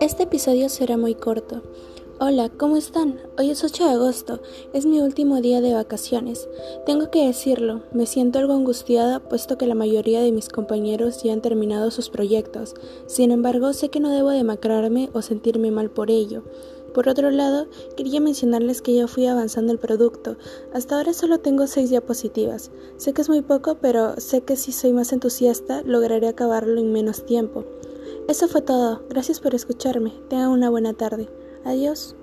Este episodio será muy corto. Hola, ¿cómo están? Hoy es 8 de agosto, es mi último día de vacaciones. Tengo que decirlo, me siento algo angustiada puesto que la mayoría de mis compañeros ya han terminado sus proyectos. Sin embargo, sé que no debo demacrarme o sentirme mal por ello. Por otro lado, quería mencionarles que ya fui avanzando el producto. Hasta ahora solo tengo 6 diapositivas. Sé que es muy poco, pero sé que si soy más entusiasta, lograré acabarlo en menos tiempo. Eso fue todo. Gracias por escucharme. Tengan una buena tarde. Adiós.